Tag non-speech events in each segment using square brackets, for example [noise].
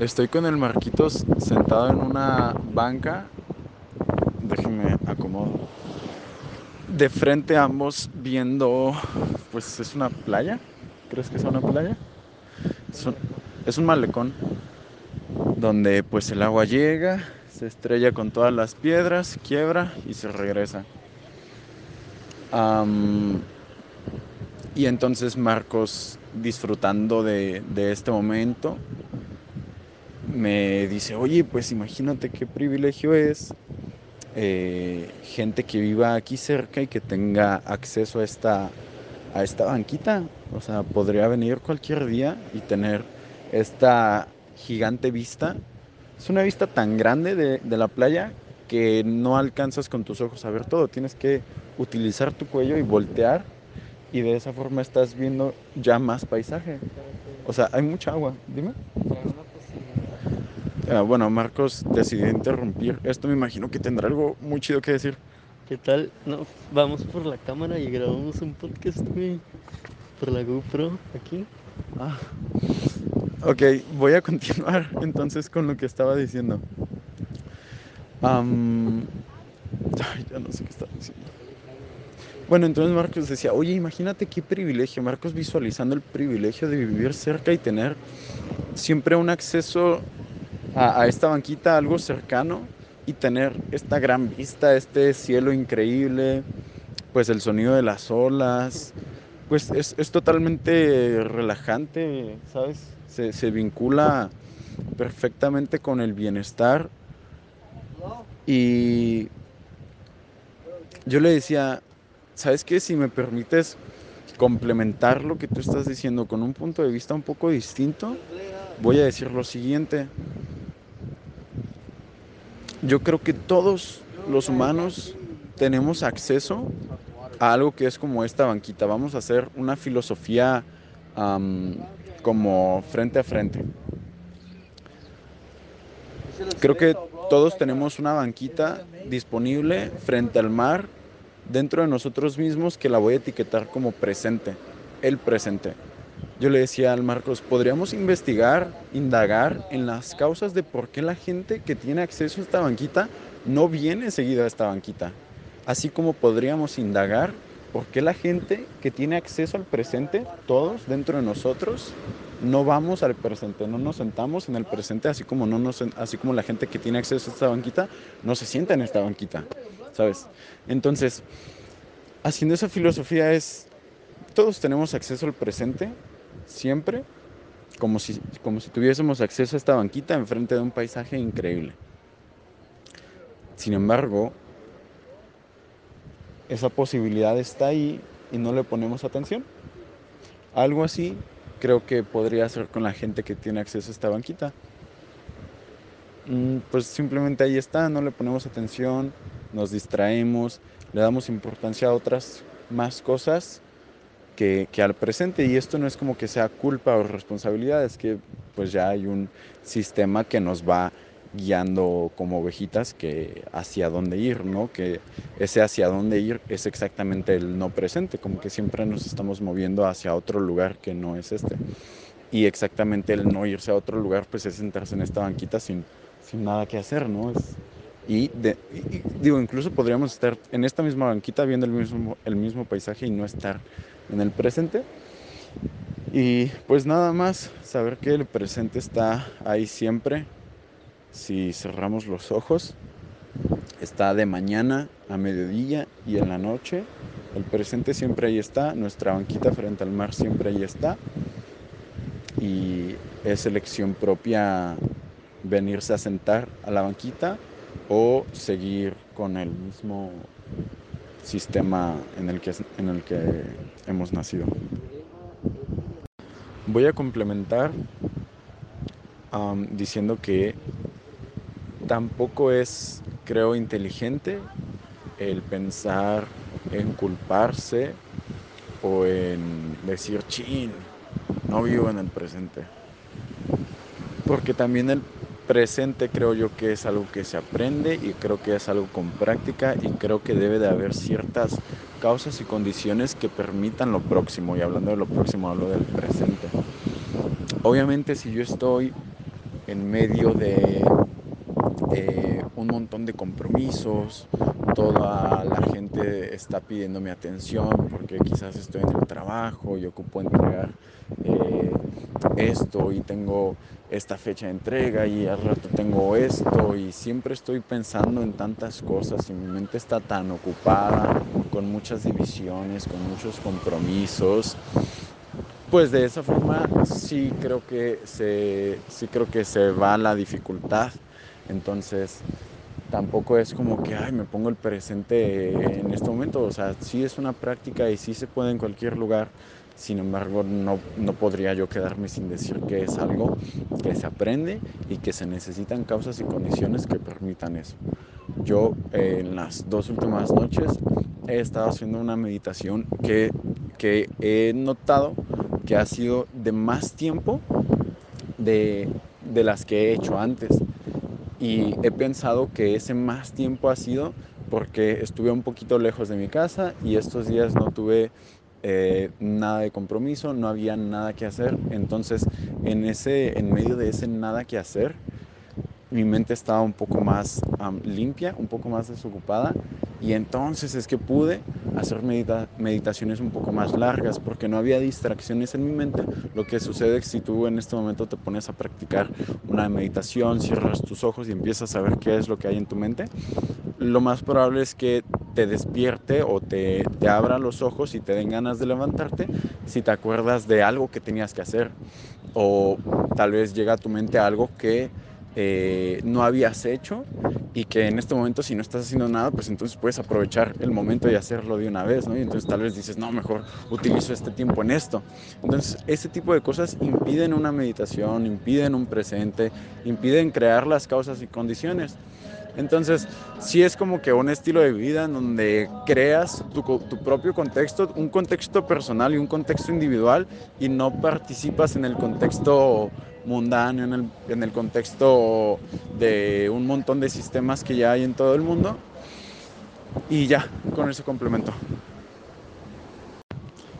Estoy con el Marquitos sentado en una banca. Déjenme acomodo. De frente a ambos viendo, pues es una playa. ¿Crees que es una playa? Es un, malecón donde pues el agua llega, se estrella con todas las piedras, quiebra y se regresa. Y entonces Marcos, disfrutando de, de este momento, me dice, oye, pues imagínate qué privilegio es eh, gente que viva aquí cerca y que tenga acceso a esta, a esta banquita. O sea, podría venir cualquier día y tener esta gigante vista. Es una vista tan grande de, de la playa que no alcanzas con tus ojos a ver todo. Tienes que utilizar tu cuello y voltear y de esa forma estás viendo ya más paisaje. O sea, hay mucha agua. Dime. Ah, bueno, Marcos decidió interrumpir. Esto me imagino que tendrá algo muy chido que decir. ¿Qué tal? No, vamos por la cámara y grabamos un podcast, güey. Por la GoPro, aquí. Ah. Ok, voy a continuar [laughs] entonces con lo que estaba diciendo. Ay, ya no sé qué estaba diciendo. Bueno, entonces Marcos decía, oye, imagínate qué privilegio. Marcos visualizando el privilegio de vivir cerca y tener siempre un acceso a, esta banquita, algo cercano, y tener esta gran vista, este cielo increíble, pues el sonido de las olas, pues es, es totalmente relajante, ¿sabes? Se, se vincula perfectamente con el bienestar. Y yo le decía, ¿sabes qué? Si me permites complementar lo que tú estás diciendo con un punto de vista un poco distinto, voy a decir lo siguiente. Yo creo que todos los humanos tenemos acceso a algo que es como esta banquita. Vamos a hacer una filosofía como frente a frente. Creo que todos tenemos una banquita disponible frente al mar dentro de nosotros mismos que la voy a etiquetar como presente, el presente. Yo le decía al Marcos, podríamos investigar, indagar en las causas de por qué la gente que tiene acceso a esta banquita no viene seguido a esta banquita. Así como podríamos indagar por qué la gente que tiene acceso al presente, todos dentro de nosotros, no vamos al presente, no nos sentamos en el presente, así como, no nos, así como la gente que tiene acceso a esta banquita no se sienta en esta banquita, ¿sabes? Entonces, haciendo esa filosofía es, todos tenemos acceso al presente, siempre, como si, como si tuviésemos acceso a esta banquita enfrente de un paisaje increíble. Sin embargo, esa posibilidad está ahí y no le ponemos atención. Algo así creo que podría ser con la gente que tiene acceso a esta banquita. Mm, Pues simplemente ahí está, no le ponemos atención, nos distraemos, le damos importancia a otras más cosas que, que al presente. Y esto no es como que sea culpa o responsabilidad, es que pues ya hay un sistema que nos va guiando como ovejitas que hacia dónde ir, ¿no? Que ese hacia dónde ir es exactamente el no presente, como que siempre nos estamos moviendo hacia otro lugar que no es este. Y exactamente el no irse a otro lugar, pues es sentarse en esta banquita sin, sin nada que hacer, ¿no? Es, y, digo, incluso podríamos estar en esta misma banquita viendo el mismo, el mismo paisaje y no estar en el presente. Y pues nada más, saber que el presente está ahí siempre, si cerramos los ojos, está de mañana a mediodía y en la noche. El presente siempre ahí está, nuestra banquita frente al mar siempre ahí está. Y es elección propia venirse a sentar a la banquita o seguir con el mismo sistema en el que, en el que hemos nacido. Voy a complementar diciendo que tampoco es, creo, inteligente el pensar en culparse o en decir, chin, no vivo en el presente. Porque también el presente creo yo que es algo que se aprende y creo que es algo con práctica y creo que debe de haber ciertas causas y condiciones que permitan lo próximo. Y hablando de lo próximo, hablo del presente. Obviamente si yo estoy en medio de eh, un montón de compromisos, toda la gente está pidiendo mi atención porque quizás estoy en el trabajo y ocupo entregar eh, esto y tengo esta fecha de entrega y al rato tengo esto y siempre estoy pensando en tantas cosas y mi mente está tan ocupada con muchas divisiones, con muchos compromisos. Pues de esa forma sí creo que se, sí creo que se va la dificultad. Entonces tampoco es como que, ay, me pongo el presente en este momento. O sea, sí es una práctica y sí se puede en cualquier lugar sin embargo, no, no, podría yo quedarme sin decir que es algo que se aprende y que se necesitan causas y condiciones que permitan eso. Yo en las dos últimas noches he estado haciendo una meditación que, que he notado que ha sido de más tiempo de, de las que he hecho antes. Y he pensado que ese más tiempo ha sido porque estuve un poquito lejos de mi casa y estos días no tuve eh, nada de compromiso, no había nada que hacer. Entonces, en, ese, en medio de ese nada que hacer, mi mente estaba un poco más limpia, un poco más desocupada y entonces es que pude hacer meditaciones un poco más largas porque no había distracciones en mi mente. Lo que sucede es si tú en este momento te pones a practicar una meditación, cierras tus ojos y empiezas a ver qué es lo que hay en tu mente, lo más probable es que te despierte o te, te abra los ojos y te den ganas de levantarte si te acuerdas de algo que tenías que hacer o tal vez llega a tu mente algo que eh, no habías hecho y que en este momento si no estás haciendo nada, pues entonces puedes aprovechar el momento y hacerlo de una vez, ¿no? Y entonces tal vez dices, no, mejor utilizo este tiempo en esto. Entonces, ese tipo de cosas impiden una meditación, impiden un presente, impiden crear las causas y condiciones. Entonces, sí es como que un estilo de vida en donde creas tu, tu, propio contexto, un contexto personal y un contexto individual y no participas en el contexto mundano, en el, en el contexto de un montón de sistemas que ya hay en todo el mundo. Y ya, con eso complemento.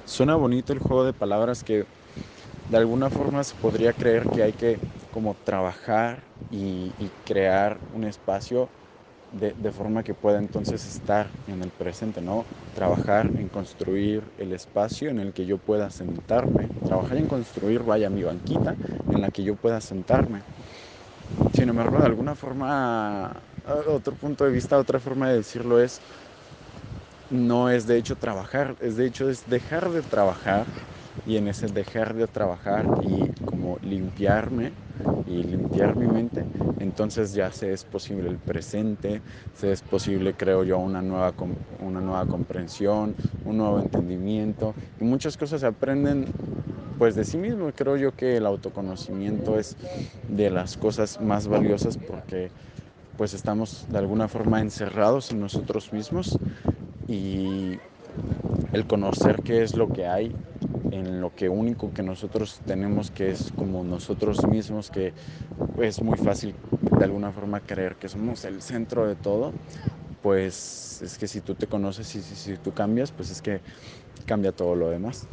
Suena bonito el juego de palabras que de alguna forma se podría creer que hay que como trabajar y, y crear un espacio de, de, forma que pueda entonces estar en el presente, ¿no? Trabajar en construir el espacio en el que yo pueda sentarme, trabajar en construir, vaya, mi banquita en la que yo pueda sentarme. Sin embargo, de alguna forma, otro punto de vista, otra forma de decirlo es, no es de hecho trabajar, es de hecho es dejar de trabajar y en ese dejar de trabajar y limpiarme y limpiar mi mente, entonces ya se es posible el presente, se es posible, creo yo, una nueva, una nueva comprensión, un nuevo entendimiento y muchas cosas se aprenden pues de sí mismo. Creo yo que el autoconocimiento es de las cosas más valiosas porque pues estamos de alguna forma encerrados en nosotros mismos y el conocer qué es lo que hay en lo que único que nosotros tenemos que es como nosotros mismos, que es muy fácil de alguna forma creer que somos el centro de todo, pues es que si tú te conoces y si, si tú cambias, pues es que cambia todo lo demás.